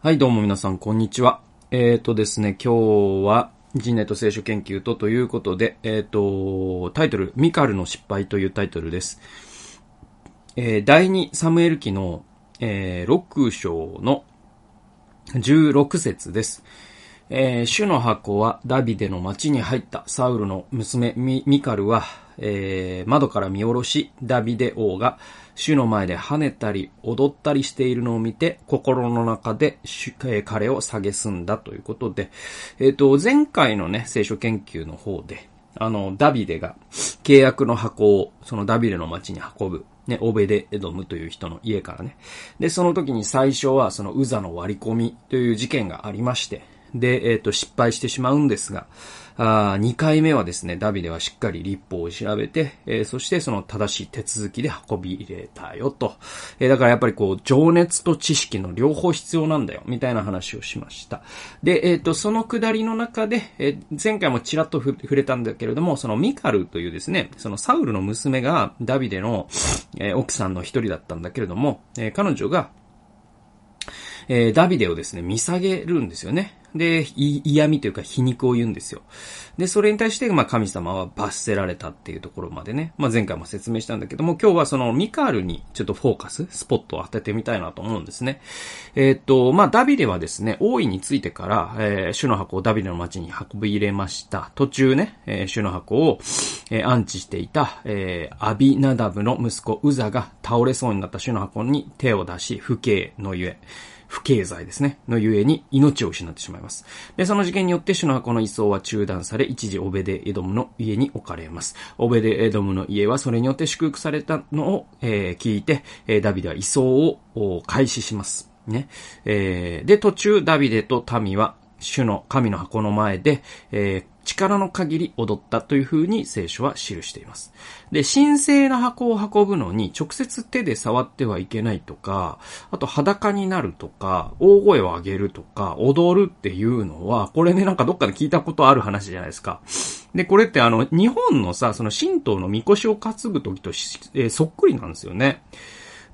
はい、どうも皆さん、こんにちは。えっ、ー、とですね、今日は、人類と聖書研究とということで、えっ、ー、と、タイトル、ミカルの失敗というタイトルです。えー、第2サムエル記の、えー、6章の16節です。えー、主の箱はダビデの町に入ったサウルの娘ミカルは、えー、窓から見下ろし、ダビデ王が主の前で跳ねたり踊ったりしているのを見て、心の中で、えー、彼を蔑んだということで、えっ、ー、と、前回のね、聖書研究の方で、あの、ダビデが契約の箱をそのダビデの町に運ぶ。ね、オベデ・エドムという人の家からね。で、その時に最初はそのウザの割り込みという事件がありまして、で、えっ、ー、と、失敗してしまうんですが、あ2回目はですね、ダビデはしっかり立法を調べて、えー、そしてその正しい手続きで運び入れたよと。えー、だからやっぱりこう、情熱と知識の両方必要なんだよ、みたいな話をしました。で、えっ、ー、と、そのくだりの中で、え前回もちらっと触れたんだけれども、そのミカルというですね、そのサウルの娘がダビデの、え奥さんの一人だったんだけれども、え彼女が、えダビデをですね、見下げるんですよね。で、嫌味というか皮肉を言うんですよ。で、それに対して、まあ、神様は罰せられたっていうところまでね、まあ、前回も説明したんだけども、今日はそのミカールにちょっとフォーカス、スポットを当ててみたいなと思うんですね。えー、っと、まあ、ダビデはですね、王位についてから、えー、主の箱をダビデの町に運び入れました。途中ね、えー、主の箱を、えー、安置していた、えー、アビナダブの息子ウザが倒れそうになった主の箱に手を出し、不敬のゆえ、不経済ですね、のゆえに命を失ってしまいます。で、その事件によって主の箱の移送は中断され、一時オベデエドムの家に置かれます。オベデエドムの家はそれによって祝福されたのを、えー、聞いて、えー、ダビデは移送を開始します。ね。えー、で、途中ダビデと民は主の神の箱の前で、えー、力の限り踊ったという風に聖書は記しています。で、神聖な箱を運ぶのに直接手で触ってはいけないとか、あと裸になるとか、大声を上げるとか、踊るっていうのは、これね、なんかどっかで聞いたことある話じゃないですか。で、これってあの、日本のさ、その神道の神輿を担ぐ時と、えー、そっくりなんですよね。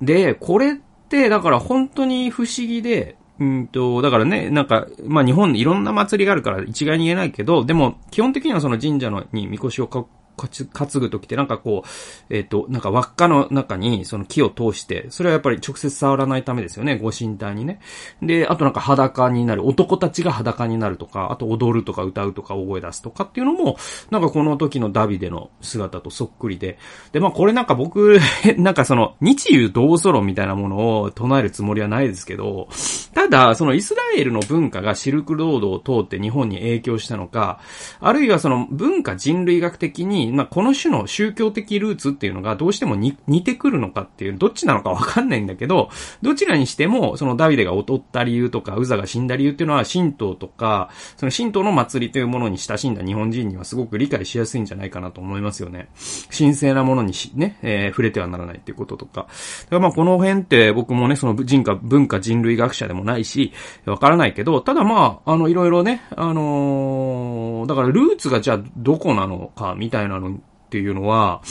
で、これって、だから本当に不思議で、うんと、だからね、なんか、まあ日本いろんな祭りがあるから一概に言えないけど、でも基本的にはその神社のにみこしを担ぐときってなんかこう、えっ、ー、と、なんか輪っかの中にその木を通して、それはやっぱり直接触らないためですよね、ご神体にね。で、あとなんか裸になる、男たちが裸になるとか、あと踊るとか歌うとか大声出すとかっていうのも、なんかこの時のダビデの姿とそっくりで。で、まあこれなんか僕、なんかその、日遊同祖論みたいなものを唱えるつもりはないですけど、ただ、そのイスラエルの文化がシルクロードを通って日本に影響したのか、あるいはその文化人類学的にまあ、この種の宗教的ルーツっていうのがどうしても似てくるのかっていう、どっちなのかわかんないんだけど、どちらにしても、そのダビデが劣った理由とか、ウザが死んだ理由っていうのは、神道とか、その神道の祭りというものに親しんだ日本人にはすごく理解しやすいんじゃないかなと思いますよね。神聖なものにし、ね、えー、触れてはならないっていうこととか。だからまあ、この辺って僕もね、その人化、文化人類学者でもないし、わからないけど、ただまあ、あの、いろいろね、あのー、だからルーツがじゃあどこなのか、みたいなのっていうのは、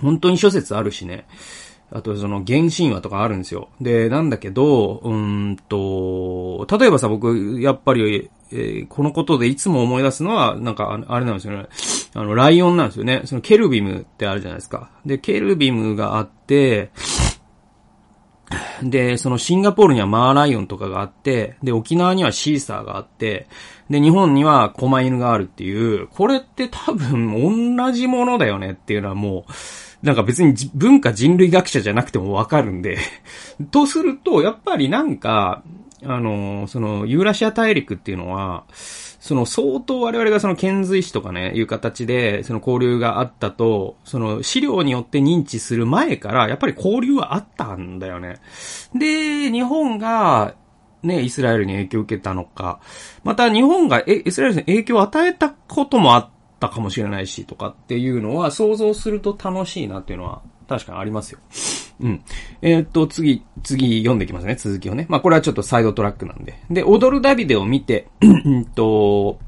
本当に諸説あるしね。あと、その、原神話とかあるんですよ。で、なんだけど、うんと、例えばさ、僕、やっぱり、えー、このことでいつも思い出すのは、なんか、あれなんですよね。あの、ライオンなんですよね。その、ケルビムってあるじゃないですか。で、ケルビムがあって、で、そのシンガポールにはマーライオンとかがあって、で、沖縄にはシーサーがあって、で、日本には狛犬があるっていう、これって多分同じものだよねっていうのはもう、なんか別に文化人類学者じゃなくてもわかるんでとすると、やっぱりなんか、あの、その、ユーラシア大陸っていうのは、その相当我々がその遣隋使とかね、いう形で、その交流があったと、その資料によって認知する前から、やっぱり交流はあったんだよね。で、日本が、ね、イスラエルに影響を受けたのか、また日本がイスラエルに影響を与えたこともあったかもしれないし、とかっていうのは想像すると楽しいなっていうのは確かにありますよ。うん。えー、っと、次、次読んでいきますね、続きをね。まあ、これはちょっとサイドトラックなんで。で、踊るダビデを見て、うんと、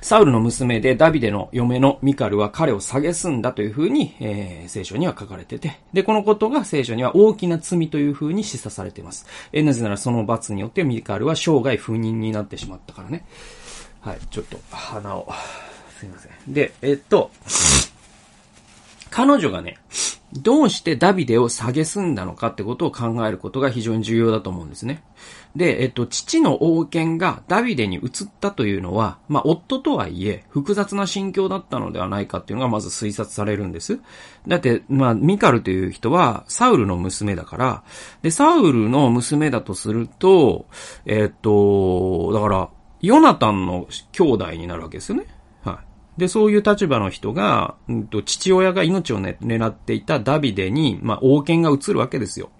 サウルの娘でダビデの嫁のミカルは彼を蔑んだというふうに、えー、聖書には書かれてて、で、このことが聖書には大きな罪というふうに示唆されています。えー、なぜならその罰によってミカルは生涯不妊になってしまったからね。はい、ちょっと鼻を、すいません。で、えっと、彼女がね、どうしてダビデを蔑んだのかってことを考えることが非常に重要だと思うんですね。で、えっと、父の王権がダビデに移ったというのは、まあ、夫とはいえ、複雑な心境だったのではないかっていうのがまず推察されるんです。だって、まあ、ミカルという人は、サウルの娘だから、で、サウルの娘だとすると、えっと、だから、ヨナタンの兄弟になるわけですよね。で、そういう立場の人が、うんと、父親が命を、ね、狙っていたダビデに、まあ、王権が移るわけですよ。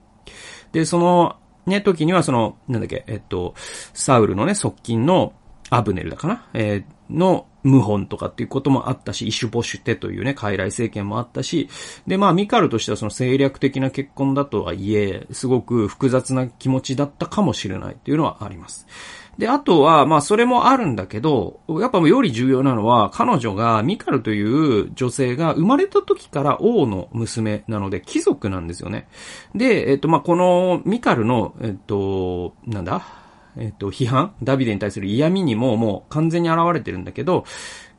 で、その、ね、時にはその、なんだっけ、えっと、サウルのね、側近のアブネルだかな？えー、の、謀反とかっていうこともあったし、イシュボシュテというね、傀儡政権もあったし、で、まあ、ミカルとしてはその政略的な結婚だとはいえ、すごく複雑な気持ちだったかもしれないっていうのはあります。で、あとは、まあ、それもあるんだけど、やっぱより重要なのは、彼女が、ミカルという女性が生まれた時から王の娘なので、貴族なんですよね。で、えっと、まあ、この、ミカルの、えっと、なんだ？えっと、批判？ダビデに対する嫌味にももう完全に現れてるんだけど、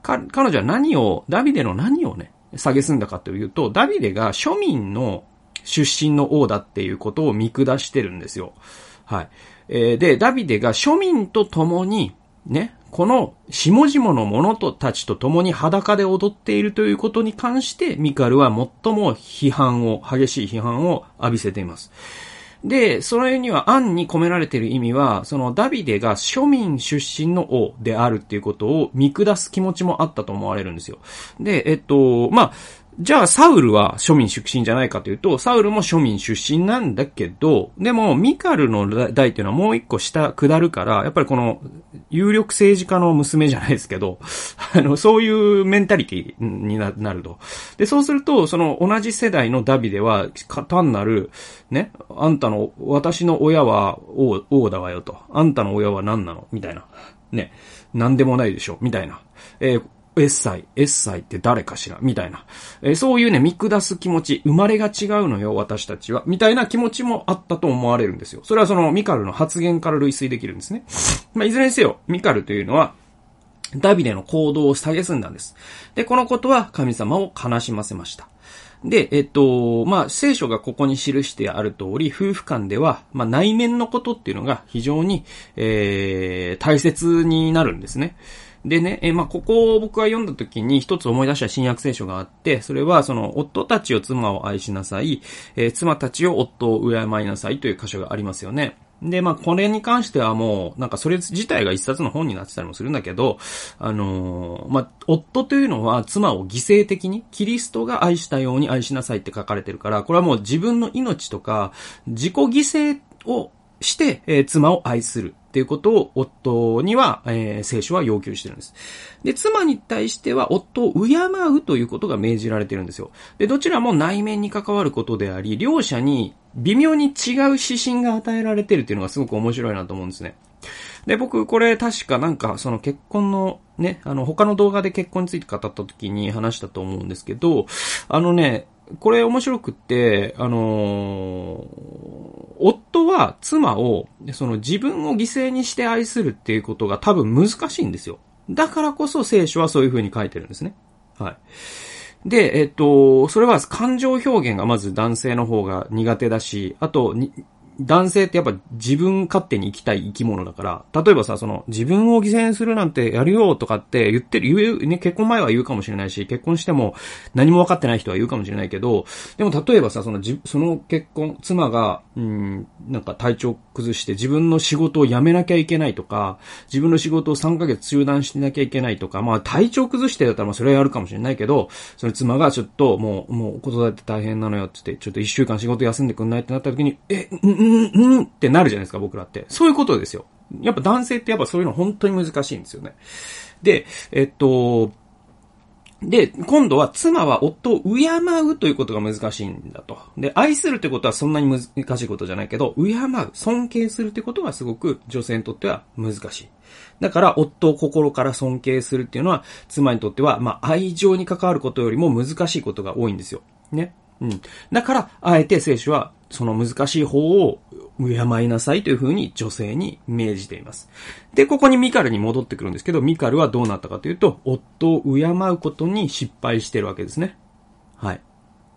彼女は何を、ダビデの何をね、蔑んだかというと、ダビデが庶民の出身の王だっていうことを見下してるんですよ。はい。えー、で、ダビデが庶民と共に、ね、この下々の者とたちと共に裸で踊っているということに関して、ミカルは最も批判を、激しい批判を浴びせています。で、それには案に込められている意味は、そのダビデが庶民出身の王であるっていうことを見下す気持ちもあったと思われるんですよ。で、えっと、まあ、じゃあ、サウルは庶民出身じゃないかというと、サウルも庶民出身なんだけど、でも、ミカルの代っていうのはもう一個下、下るから、やっぱりこの、有力政治家の娘じゃないですけど、あの、そういうメンタリティになると。で、そうすると、その同じ世代のダビデは、単なる、ね、あんたの、私の親は王、王だわよと。あんたの親は何なの？みたいな。ね。何でもないでしょ？みたいな。えーエッサイ、エッサイって誰かしら？みたいな。えー、そういうね、見下す気持ち、生まれが違うのよ、私たちは。みたいな気持ちもあったと思われるんですよ。それはそのミカルの発言から類推できるんですね。まあ、いずれにせよ、ミカルというのは、ダビデの行動を蔑んだんです。で、このことは神様を悲しませました。で、えっと、まあ、聖書がここに記してある通り、夫婦間では、まあ、内面のことっていうのが非常に、えー、大切になるんですね。でね、えまあ、ここを僕が読んだ時に一つ思い出した新約聖書があって、それはその、夫たちを妻を愛しなさい、えー、妻たちを夫を敬いなさいという箇所がありますよね。で、まあ、これに関してはもう、なんかそれ自体が一冊の本になってたりもするんだけど、あのー、まあ、夫というのは妻を犠牲的に、キリストが愛したように愛しなさいって書かれてるから、これはもう自分の命とか、自己犠牲をして、えー、妻を愛するっていうことを夫には、えー、聖書は要求してるんです。で、妻に対しては夫を敬うということが命じられてるんですよ。で、どちらも内面に関わることであり、両者に微妙に違う指針が与えられてるっていうのがすごく面白いなと思うんですね。で、僕、これ確かなんか、その結婚のね、あの、他の動画で結婚について語った時に話したと思うんですけど、あのね、これ面白くって、あのー、夫は妻を、その自分を犠牲にして愛するっていうことが多分難しいんですよ。だからこそ聖書はそういう風に書いてるんですね。はい。で、えっと、それは感情表現がまず男性の方が苦手だし、あと、男性ってやっぱ自分勝手に生きたい生き物だから、例えばさ、その自分を犠牲にするなんてやるよとかって言ってる、言う、ね、結婚前は言うかもしれないし、結婚しても何も分かってない人は言うかもしれないけど、でも例えばさ、そのじ、その結婚、妻が、うん、なんか体調崩して自分の仕事を辞めなきゃいけないとか、自分の仕事を3ヶ月中断しなきゃいけないとか、まあ体調崩してだったらまあそれはやるかもしれないけど、その妻がちょっともう、もう子育て大変なのよって言って、ちょっと一週間仕事休んでくんないってなった時に、え、うんうん、うんってなるじゃないですか、僕らって。そういうことですよ。やっぱ男性ってやっぱそういうの本当に難しいんですよね。で、えっと、で、今度は妻は夫を敬うということが難しいんだと。で、愛するってことはそんなに難しいことじゃないけど、敬う、尊敬するってことがすごく女性にとっては難しい。だから、夫を心から尊敬するっていうのは、妻にとっては、まあ、愛情に関わることよりも難しいことが多いんですよ。ね。うん。だから、あえて聖書は、その難しい方を敬いなさいというふうに女性に命じています。で、ここにミカルに戻ってくるんですけど、ミカルはどうなったかというと、夫を敬うことに失敗してるわけですね。はい。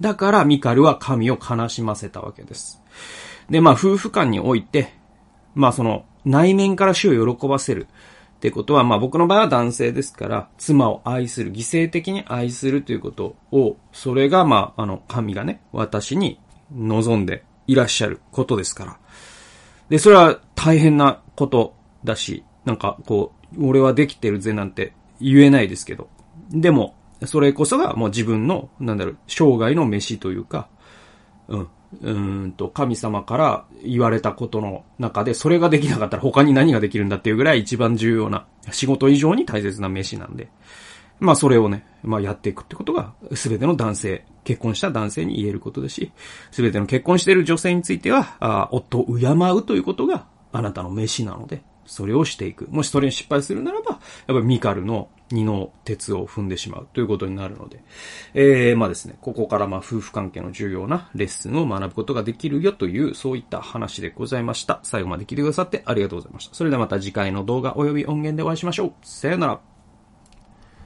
だからミカルは神を悲しませたわけです。で、まあ夫婦間において、まあその内面から主を喜ばせるってことは、まあ僕の場合は男性ですから、妻を愛する、犠牲的に愛するということを、それがまあ、あの、神がね、私に望んでいらっしゃることですから。で、それは大変なことだし、なんかこう、俺はできてるぜなんて言えないですけど。でも、それこそがもう自分の、なんだろう、生涯の飯というか、うん、うんと、神様から言われたことの中で、それができなかったら他に何ができるんだっていうぐらい一番重要な、仕事以上に大切な飯なんで、まあそれをね、まあやっていくってことが、すべての男性、結婚した男性に言えることですし、すべての結婚している女性については、あ夫を敬うということがあなたの飯なので、それをしていく。もしそれに失敗するならば、やっぱりミカルの二の鉄を踏んでしまうということになるので、えー、まあですね、ここからまあ夫婦関係の重要なレッスンを学ぶことができるよという、そういった話でございました。最後まで聞いてくださってありがとうございました。それではまた次回の動画及び音源でお会いしましょう。さよなら。